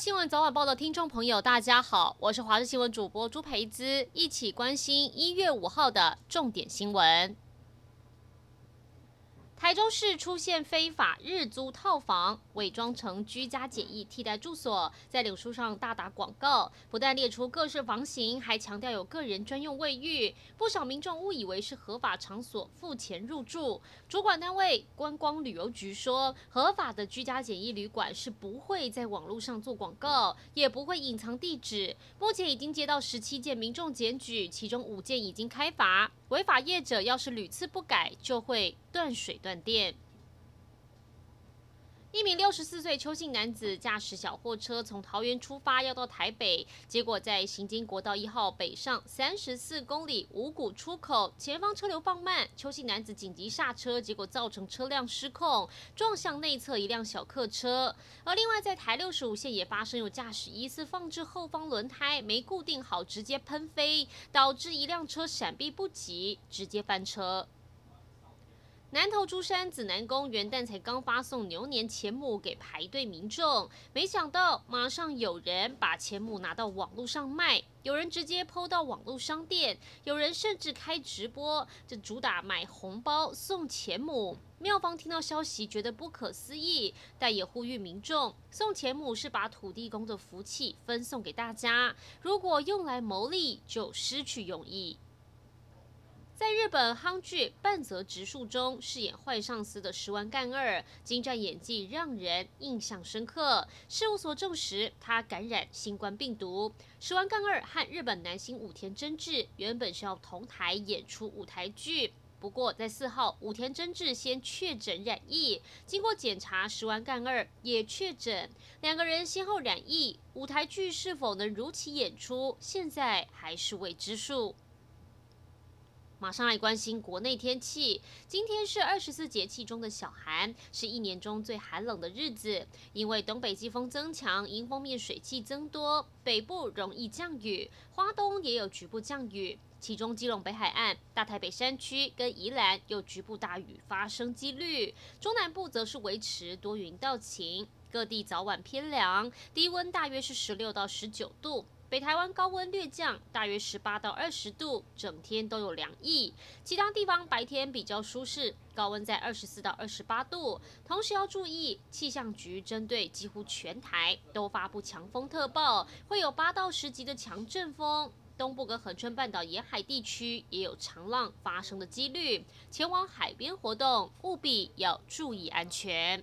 新闻早晚报的听众朋友，大家好，我是华视新闻主播朱培姿，一起关心一月五号的重点新闻。台中市出现非法日租套房，伪装成居家简易替代住所，在脸书上大打广告，不但列出各式房型，还强调有个人专用卫浴。不少民众误以为是合法场所，付钱入住。主管单位观光旅游局说，合法的居家简易旅馆是不会在网络上做广告，也不会隐藏地址。目前已经接到十七件民众检举，其中五件已经开罚。违法业者要是屡次不改，就会断水断饭店。一名六十四岁邱姓男子驾驶小货车从桃园出发，要到台北，结果在行经国道一号北上三十四公里五股出口，前方车流放慢，邱姓男子紧急刹车，结果造成车辆失控，撞向内侧一辆小客车。而另外在台六十五线也发生有驾驶疑似放置后方轮胎没固定好，直接喷飞，导致一辆车闪避不及，直接翻车。南投竹山紫南宫元旦才刚发送牛年钱母给排队民众，没想到马上有人把钱母拿到网络上卖，有人直接抛到网络商店，有人甚至开直播，这主打买红包送钱母。庙方听到消息觉得不可思议，但也呼吁民众送钱母是把土地公的福气分送给大家，如果用来牟利就失去用意。在日本夯剧半泽直树中饰演坏上司的石丸干二，精湛演技让人印象深刻。事务所证实他感染新冠病毒。石丸干二和日本男星武田真治原本是要同台演出舞台剧，不过在四号武田真治先确诊染疫，经过检查，石丸干二也确诊，两个人先后染疫，舞台剧是否能如期演出，现在还是未知数。马上来关心国内天气。今天是二十四节气中的小寒，是一年中最寒冷的日子。因为东北季风增强，迎风面水汽增多，北部容易降雨，花东也有局部降雨。其中基隆北海岸、大台北山区跟宜兰有局部大雨发生几率。中南部则是维持多云到晴，各地早晚偏凉，低温大约是十六到十九度。北台湾高温略降，大约十八到二十度，整天都有凉意。其他地方白天比较舒适，高温在二十四到二十八度。同时要注意，气象局针对几乎全台都发布强风特报，会有八到十级的强阵风。东部跟恒春半岛沿海地区也有长浪发生的几率，前往海边活动务必要注意安全。